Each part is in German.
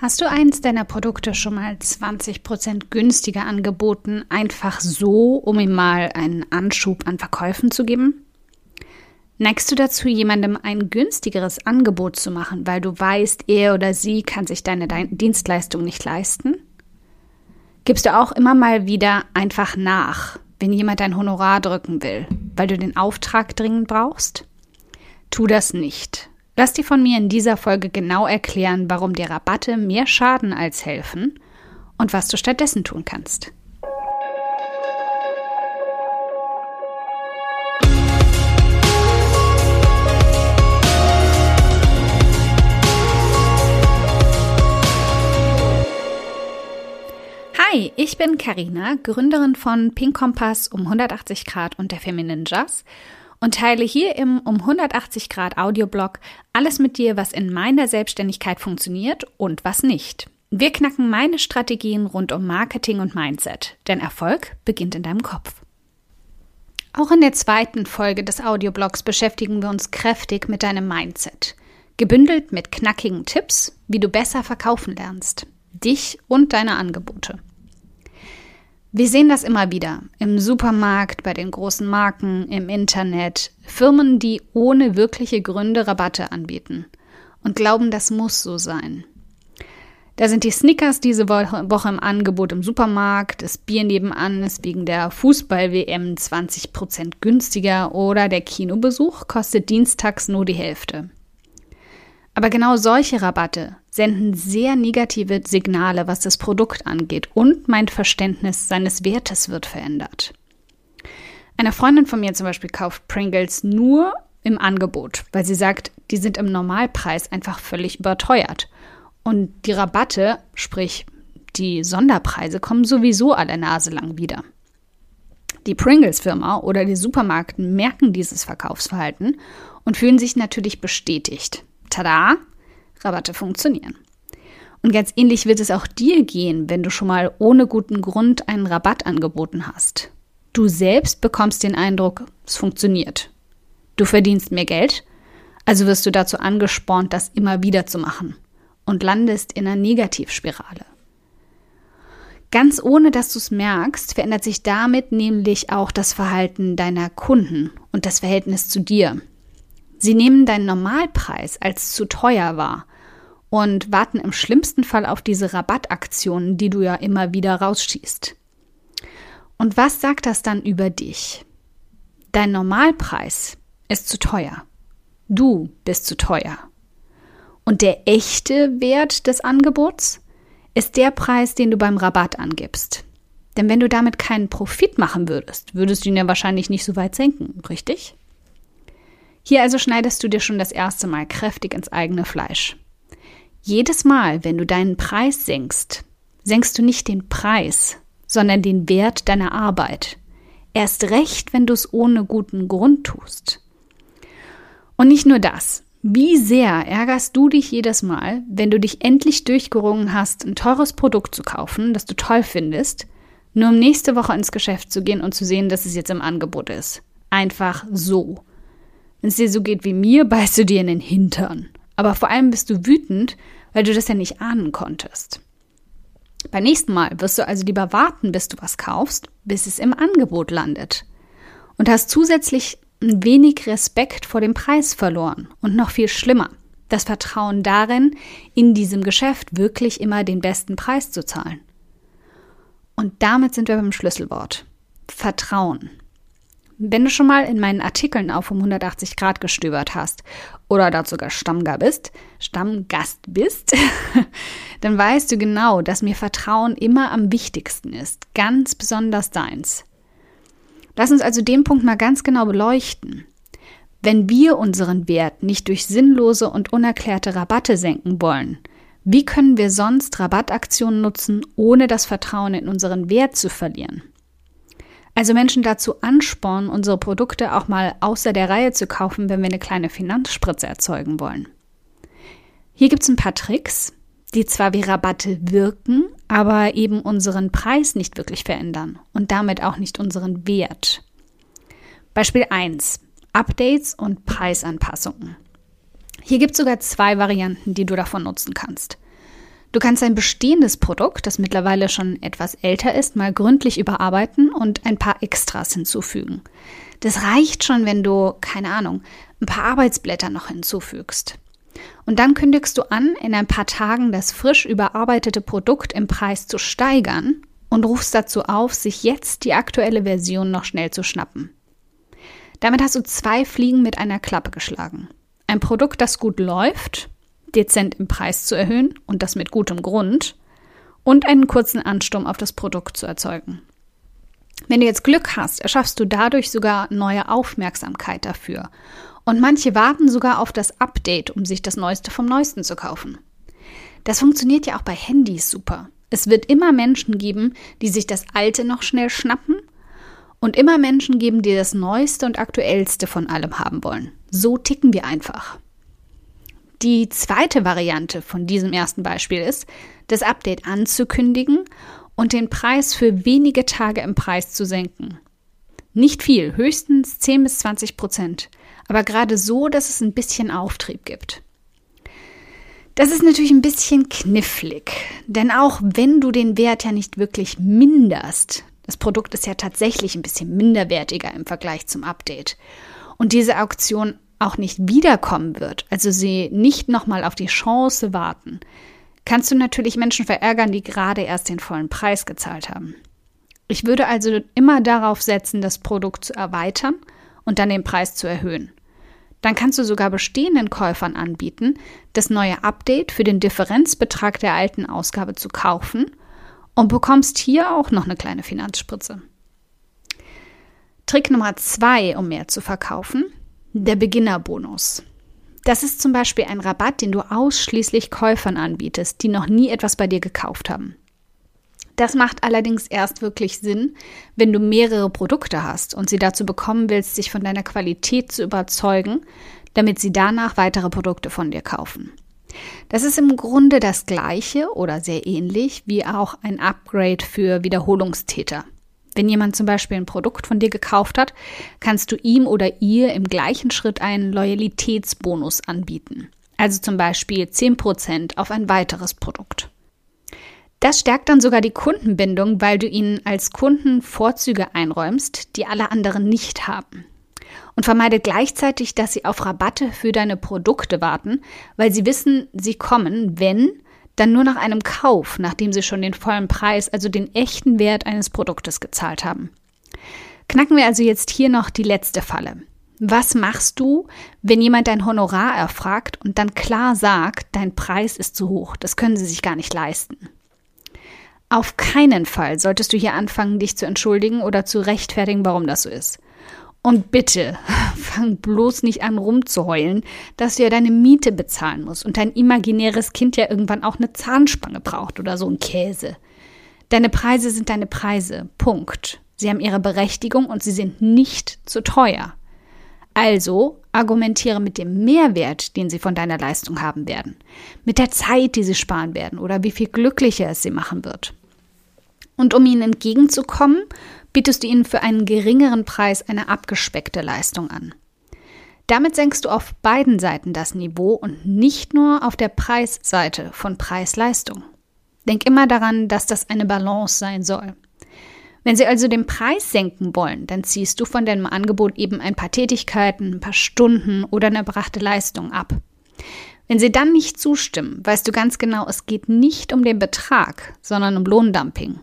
Hast du eins deiner Produkte schon mal 20% günstiger angeboten, einfach so, um ihm mal einen Anschub an Verkäufen zu geben? Neigst du dazu, jemandem ein günstigeres Angebot zu machen, weil du weißt, er oder sie kann sich deine Dienstleistung nicht leisten? Gibst du auch immer mal wieder einfach nach, wenn jemand dein Honorar drücken will, weil du den Auftrag dringend brauchst? Tu das nicht. Lass dir von mir in dieser Folge genau erklären, warum dir Rabatte mehr schaden als helfen und was du stattdessen tun kannst. Hi, ich bin Karina, Gründerin von Pink Kompass um 180 Grad und der Feminine Jazz und teile hier im um 180 Grad Audioblog alles mit dir, was in meiner Selbstständigkeit funktioniert und was nicht. Wir knacken meine Strategien rund um Marketing und Mindset, denn Erfolg beginnt in deinem Kopf. Auch in der zweiten Folge des Audioblogs beschäftigen wir uns kräftig mit deinem Mindset, gebündelt mit knackigen Tipps, wie du besser verkaufen lernst, dich und deine Angebote. Wir sehen das immer wieder im Supermarkt, bei den großen Marken, im Internet, Firmen, die ohne wirkliche Gründe Rabatte anbieten und glauben, das muss so sein. Da sind die Snickers diese Woche im Angebot im Supermarkt, das Bier nebenan ist wegen der Fußball-WM 20% günstiger oder der Kinobesuch kostet dienstags nur die Hälfte. Aber genau solche Rabatte senden sehr negative Signale, was das Produkt angeht und mein Verständnis seines Wertes wird verändert. Eine Freundin von mir zum Beispiel kauft Pringles nur im Angebot, weil sie sagt, die sind im Normalpreis einfach völlig überteuert. Und die Rabatte, sprich die Sonderpreise, kommen sowieso alle Nase lang wieder. Die Pringles-Firma oder die Supermarkten merken dieses Verkaufsverhalten und fühlen sich natürlich bestätigt. Tada, Rabatte funktionieren. Und ganz ähnlich wird es auch dir gehen, wenn du schon mal ohne guten Grund einen Rabatt angeboten hast. Du selbst bekommst den Eindruck, es funktioniert. Du verdienst mehr Geld, also wirst du dazu angespornt, das immer wieder zu machen und landest in einer Negativspirale. Ganz ohne dass du es merkst, verändert sich damit nämlich auch das Verhalten deiner Kunden und das Verhältnis zu dir. Sie nehmen deinen Normalpreis als zu teuer wahr und warten im schlimmsten Fall auf diese Rabattaktionen, die du ja immer wieder rausschießt. Und was sagt das dann über dich? Dein Normalpreis ist zu teuer. Du bist zu teuer. Und der echte Wert des Angebots ist der Preis, den du beim Rabatt angibst. Denn wenn du damit keinen Profit machen würdest, würdest du ihn ja wahrscheinlich nicht so weit senken, richtig? Hier also schneidest du dir schon das erste Mal kräftig ins eigene Fleisch. Jedes Mal, wenn du deinen Preis senkst, senkst du nicht den Preis, sondern den Wert deiner Arbeit. Erst recht, wenn du es ohne guten Grund tust. Und nicht nur das. Wie sehr ärgerst du dich jedes Mal, wenn du dich endlich durchgerungen hast, ein teures Produkt zu kaufen, das du toll findest, nur um nächste Woche ins Geschäft zu gehen und zu sehen, dass es jetzt im Angebot ist. Einfach so. Wenn es dir so geht wie mir, beißt du dir in den Hintern. Aber vor allem bist du wütend, weil du das ja nicht ahnen konntest. Beim nächsten Mal wirst du also lieber warten, bis du was kaufst, bis es im Angebot landet. Und hast zusätzlich ein wenig Respekt vor dem Preis verloren. Und noch viel schlimmer, das Vertrauen darin, in diesem Geschäft wirklich immer den besten Preis zu zahlen. Und damit sind wir beim Schlüsselwort. Vertrauen. Wenn du schon mal in meinen Artikeln auf um 180 Grad gestöbert hast oder dort sogar Stammgast bist, Stammgast bist, dann weißt du genau, dass mir Vertrauen immer am wichtigsten ist, ganz besonders deins. Lass uns also den Punkt mal ganz genau beleuchten. Wenn wir unseren Wert nicht durch sinnlose und unerklärte Rabatte senken wollen, wie können wir sonst Rabattaktionen nutzen, ohne das Vertrauen in unseren Wert zu verlieren? Also Menschen dazu anspornen, unsere Produkte auch mal außer der Reihe zu kaufen, wenn wir eine kleine Finanzspritze erzeugen wollen. Hier gibt es ein paar Tricks, die zwar wie Rabatte wirken, aber eben unseren Preis nicht wirklich verändern und damit auch nicht unseren Wert. Beispiel 1. Updates und Preisanpassungen. Hier gibt es sogar zwei Varianten, die du davon nutzen kannst. Du kannst ein bestehendes Produkt, das mittlerweile schon etwas älter ist, mal gründlich überarbeiten und ein paar Extras hinzufügen. Das reicht schon, wenn du, keine Ahnung, ein paar Arbeitsblätter noch hinzufügst. Und dann kündigst du an, in ein paar Tagen das frisch überarbeitete Produkt im Preis zu steigern und rufst dazu auf, sich jetzt die aktuelle Version noch schnell zu schnappen. Damit hast du zwei Fliegen mit einer Klappe geschlagen. Ein Produkt, das gut läuft, dezent im Preis zu erhöhen und das mit gutem Grund und einen kurzen Ansturm auf das Produkt zu erzeugen. Wenn du jetzt Glück hast, erschaffst du dadurch sogar neue Aufmerksamkeit dafür. Und manche warten sogar auf das Update, um sich das Neueste vom Neuesten zu kaufen. Das funktioniert ja auch bei Handys super. Es wird immer Menschen geben, die sich das Alte noch schnell schnappen und immer Menschen geben, die das Neueste und Aktuellste von allem haben wollen. So ticken wir einfach. Die zweite Variante von diesem ersten Beispiel ist, das Update anzukündigen und den Preis für wenige Tage im Preis zu senken. Nicht viel, höchstens 10 bis 20 Prozent, aber gerade so, dass es ein bisschen Auftrieb gibt. Das ist natürlich ein bisschen knifflig, denn auch wenn du den Wert ja nicht wirklich minderst, das Produkt ist ja tatsächlich ein bisschen minderwertiger im Vergleich zum Update. Und diese Auktion auch nicht wiederkommen wird, also sie nicht nochmal auf die Chance warten, kannst du natürlich Menschen verärgern, die gerade erst den vollen Preis gezahlt haben. Ich würde also immer darauf setzen, das Produkt zu erweitern und dann den Preis zu erhöhen. Dann kannst du sogar bestehenden Käufern anbieten, das neue Update für den Differenzbetrag der alten Ausgabe zu kaufen und bekommst hier auch noch eine kleine Finanzspritze. Trick Nummer zwei, um mehr zu verkaufen, der Beginnerbonus. Das ist zum Beispiel ein Rabatt, den du ausschließlich Käufern anbietest, die noch nie etwas bei dir gekauft haben. Das macht allerdings erst wirklich Sinn, wenn du mehrere Produkte hast und sie dazu bekommen willst, sich von deiner Qualität zu überzeugen, damit sie danach weitere Produkte von dir kaufen. Das ist im Grunde das gleiche oder sehr ähnlich wie auch ein Upgrade für Wiederholungstäter. Wenn jemand zum Beispiel ein Produkt von dir gekauft hat, kannst du ihm oder ihr im gleichen Schritt einen Loyalitätsbonus anbieten. Also zum Beispiel 10% auf ein weiteres Produkt. Das stärkt dann sogar die Kundenbindung, weil du ihnen als Kunden Vorzüge einräumst, die alle anderen nicht haben. Und vermeidet gleichzeitig, dass sie auf Rabatte für deine Produkte warten, weil sie wissen, sie kommen, wenn dann nur nach einem Kauf, nachdem sie schon den vollen Preis, also den echten Wert eines Produktes gezahlt haben. Knacken wir also jetzt hier noch die letzte Falle. Was machst du, wenn jemand dein Honorar erfragt und dann klar sagt, dein Preis ist zu hoch, das können sie sich gar nicht leisten? Auf keinen Fall solltest du hier anfangen, dich zu entschuldigen oder zu rechtfertigen, warum das so ist. Und bitte, fang bloß nicht an rumzuheulen, dass du ja deine Miete bezahlen musst und dein imaginäres Kind ja irgendwann auch eine Zahnspange braucht oder so ein Käse. Deine Preise sind deine Preise. Punkt. Sie haben ihre Berechtigung und sie sind nicht zu teuer. Also argumentiere mit dem Mehrwert, den sie von deiner Leistung haben werden, mit der Zeit, die sie sparen werden oder wie viel glücklicher es sie machen wird. Und um ihnen entgegenzukommen, bietest du ihnen für einen geringeren Preis eine abgespeckte Leistung an. Damit senkst du auf beiden Seiten das Niveau und nicht nur auf der Preisseite von Preis-Leistung. Denk immer daran, dass das eine Balance sein soll. Wenn sie also den Preis senken wollen, dann ziehst du von deinem Angebot eben ein paar Tätigkeiten, ein paar Stunden oder eine erbrachte Leistung ab. Wenn sie dann nicht zustimmen, weißt du ganz genau, es geht nicht um den Betrag, sondern um Lohndumping.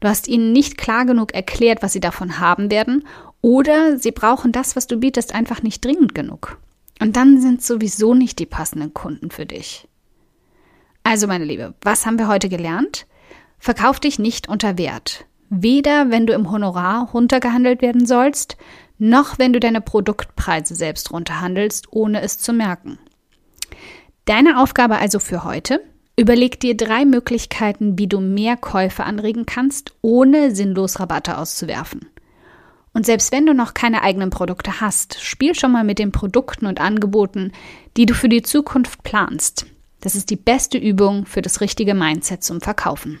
Du hast ihnen nicht klar genug erklärt, was sie davon haben werden, oder sie brauchen das, was du bietest, einfach nicht dringend genug. Und dann sind sowieso nicht die passenden Kunden für dich. Also, meine Liebe, was haben wir heute gelernt? Verkauf dich nicht unter Wert. Weder wenn du im Honorar runtergehandelt werden sollst, noch wenn du deine Produktpreise selbst runterhandelst, ohne es zu merken. Deine Aufgabe also für heute, Überleg dir drei Möglichkeiten, wie du mehr Käufe anregen kannst, ohne sinnlos Rabatte auszuwerfen. Und selbst wenn du noch keine eigenen Produkte hast, spiel schon mal mit den Produkten und Angeboten, die du für die Zukunft planst. Das ist die beste Übung für das richtige Mindset zum Verkaufen.